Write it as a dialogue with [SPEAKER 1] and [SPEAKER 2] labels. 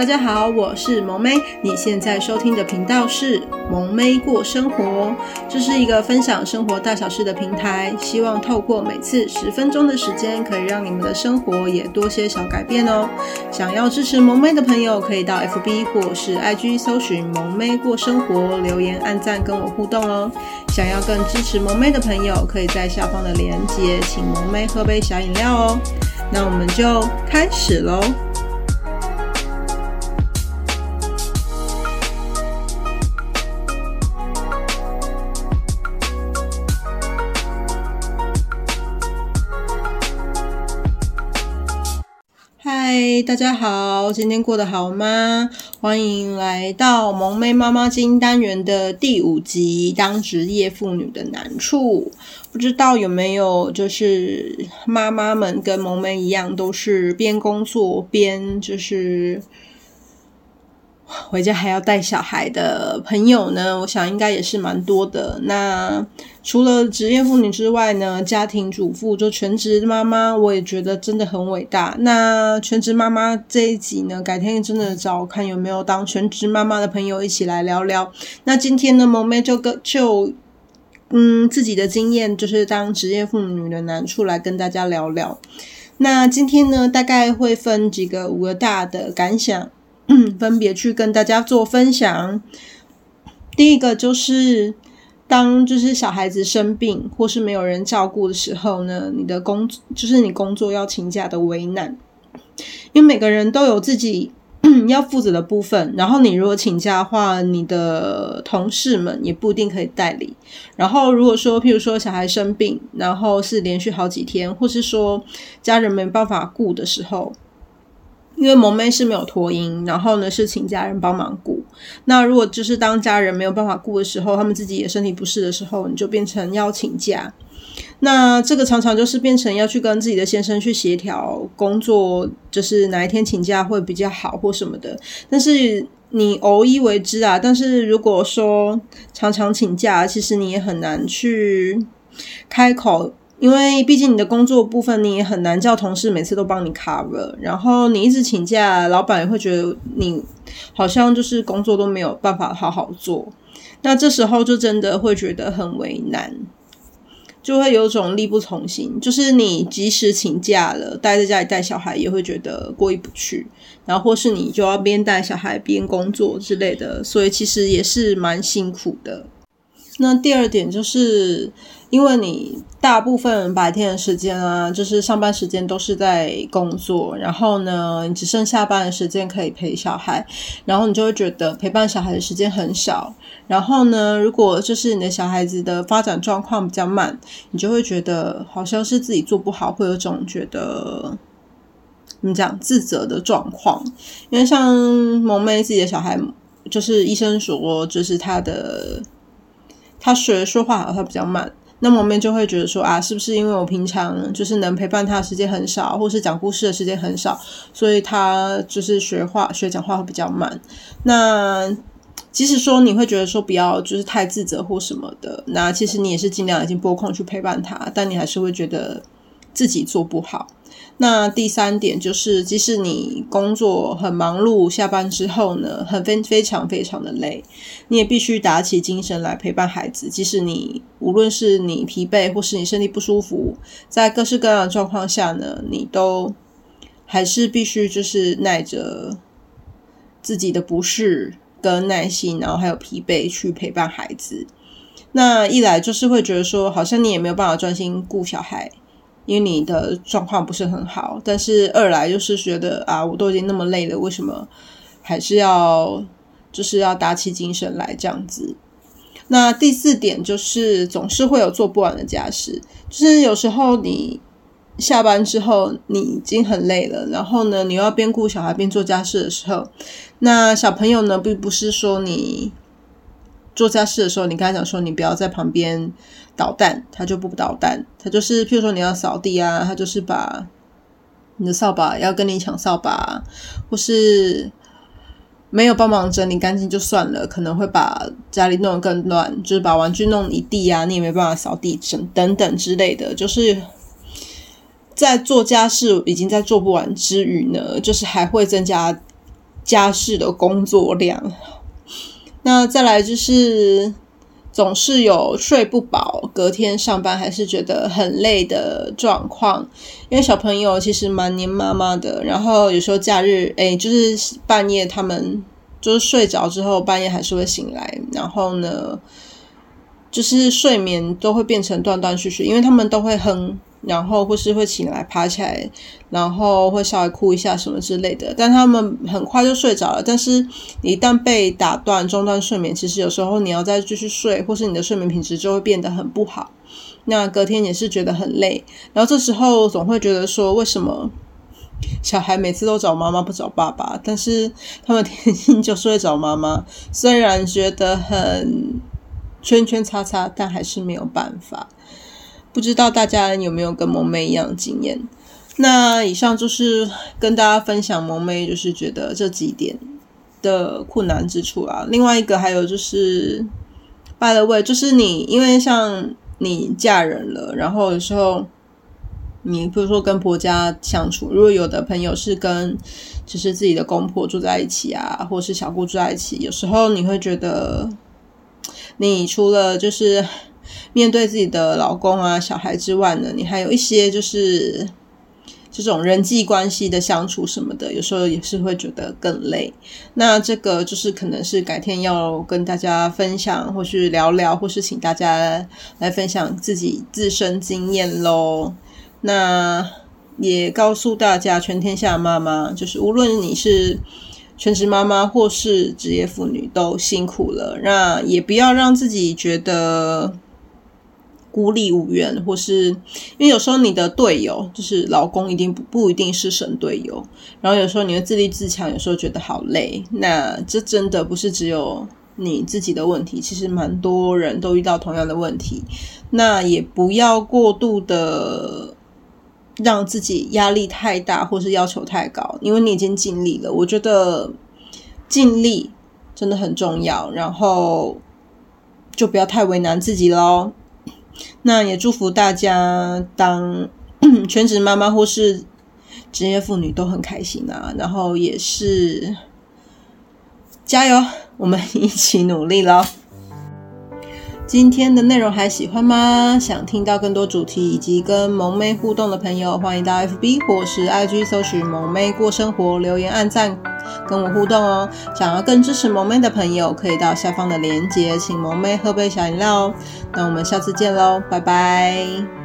[SPEAKER 1] 大家好，我是萌妹。你现在收听的频道是萌妹过生活，这是一个分享生活大小事的平台。希望透过每次十分钟的时间，可以让你们的生活也多些小改变哦。想要支持萌妹的朋友，可以到 FB 或是 IG 搜寻“萌妹过生活”，留言、按赞跟我互动哦。想要更支持萌妹的朋友，可以在下方的链接请萌妹喝杯小饮料哦。那我们就开始喽。大家好，今天过得好吗？欢迎来到萌妹妈妈经单元的第五集，当职业妇女的难处。不知道有没有就是妈妈们跟萌妹一样，都是边工作边就是。回家还要带小孩的朋友呢，我想应该也是蛮多的。那除了职业妇女之外呢，家庭主妇就全职妈妈，我也觉得真的很伟大。那全职妈妈这一集呢，改天真的找看有没有当全职妈妈的朋友一起来聊聊。那今天呢，萌妹就跟就嗯自己的经验，就是当职业妇女的难处来跟大家聊聊。那今天呢，大概会分几个五个大的感想。分别去跟大家做分享。第一个就是，当就是小孩子生病或是没有人照顾的时候呢，你的工就是你工作要请假的为难，因为每个人都有自己 要负责的部分。然后你如果请假的话，你的同事们也不一定可以代理。然后如果说，譬如说小孩生病，然后是连续好几天，或是说家人没办法顾的时候。因为萌妹是没有托婴，然后呢是请家人帮忙顾。那如果就是当家人没有办法顾的时候，他们自己也身体不适的时候，你就变成要请假。那这个常常就是变成要去跟自己的先生去协调工作，就是哪一天请假会比较好或什么的。但是你偶一为之啊。但是如果说常常请假，其实你也很难去开口。因为毕竟你的工作部分，你也很难叫同事每次都帮你 cover，然后你一直请假，老板也会觉得你好像就是工作都没有办法好好做，那这时候就真的会觉得很为难，就会有种力不从心，就是你即使请假了，待在家里带小孩也会觉得过意不去，然后或是你就要边带小孩边工作之类的，所以其实也是蛮辛苦的。那第二点就是。因为你大部分白天的时间啊，就是上班时间都是在工作，然后呢，你只剩下班的时间可以陪小孩，然后你就会觉得陪伴小孩的时间很少。然后呢，如果就是你的小孩子的发展状况比较慢，你就会觉得好像是自己做不好，会有种觉得怎么讲自责的状况。因为像萌妹自己的小孩，就是医生说，就是他的他学说话好像比较慢。那么我们就会觉得说啊，是不是因为我平常就是能陪伴他时间很少，或是讲故事的时间很少，所以他就是学话学讲话会比较慢。那即使说你会觉得说不要就是太自责或什么的，那其实你也是尽量已经拨空去陪伴他，但你还是会觉得自己做不好。那第三点就是，即使你工作很忙碌，下班之后呢，很非非常非常的累，你也必须打起精神来陪伴孩子。即使你无论是你疲惫，或是你身体不舒服，在各式各样的状况下呢，你都还是必须就是耐着自己的不适跟耐心，然后还有疲惫去陪伴孩子。那一来就是会觉得说，好像你也没有办法专心顾小孩。因为你的状况不是很好，但是二来就是觉得啊，我都已经那么累了，为什么还是要就是要打起精神来这样子？那第四点就是总是会有做不完的家事，就是有时候你下班之后你已经很累了，然后呢，你又要边顾小孩边做家事的时候，那小朋友呢，并不是说你做家事的时候，你刚才讲说你不要在旁边。捣蛋，他就不捣蛋，他就是，譬如说你要扫地啊，他就是把你的扫把要跟你抢扫把，或是没有帮忙整理干净就算了，可能会把家里弄得更乱，就是把玩具弄一地啊，你也没办法扫地整等等之类的，就是在做家事已经在做不完之余呢，就是还会增加家事的工作量。那再来就是总是有睡不饱，隔天上班还是觉得很累的状况。因为小朋友其实蛮黏妈妈的，然后有时候假日，哎，就是半夜他们就是睡着之后，半夜还是会醒来，然后呢，就是睡眠都会变成断断续续，因为他们都会哼。然后或是会醒来爬起来，然后会稍微哭一下什么之类的，但他们很快就睡着了。但是你一旦被打断中断睡眠，其实有时候你要再继续睡，或是你的睡眠品质就会变得很不好。那隔天也是觉得很累，然后这时候总会觉得说，为什么小孩每次都找妈妈不找爸爸？但是他们天性就是会找妈妈，虽然觉得很圈圈叉叉，但还是没有办法。不知道大家有没有跟萌妹一样的经验？那以上就是跟大家分享萌妹，就是觉得这几点的困难之处啊。另外一个还有就是，by the way，就是你因为像你嫁人了，然后有时候你比如说跟婆家相处，如果有的朋友是跟就是自己的公婆住在一起啊，或是小姑住在一起，有时候你会觉得，你除了就是。面对自己的老公啊、小孩之外呢，你还有一些就是这种人际关系的相处什么的，有时候也是会觉得更累。那这个就是可能是改天要跟大家分享，或是聊聊，或是请大家来分享自己自身经验喽。那也告诉大家，全天下妈妈，就是无论你是全职妈妈或是职业妇女，都辛苦了。那也不要让自己觉得。孤立无援，或是因为有时候你的队友就是老公，一定不不一定是神队友。然后有时候你会自立自强，有时候觉得好累。那这真的不是只有你自己的问题，其实蛮多人都遇到同样的问题。那也不要过度的让自己压力太大，或是要求太高，因为你已经尽力了。我觉得尽力真的很重要，然后就不要太为难自己喽。那也祝福大家当 全职妈妈或是职业妇女都很开心啊！然后也是加油，我们一起努力喽。今天的内容还喜欢吗？想听到更多主题以及跟萌妹互动的朋友，欢迎到 FB 或是 IG 搜寻“萌妹过生活”，留言按赞。跟我互动哦！想要更支持萌妹的朋友，可以到下方的链接，请萌妹喝杯小饮料哦。那我们下次见喽，拜拜。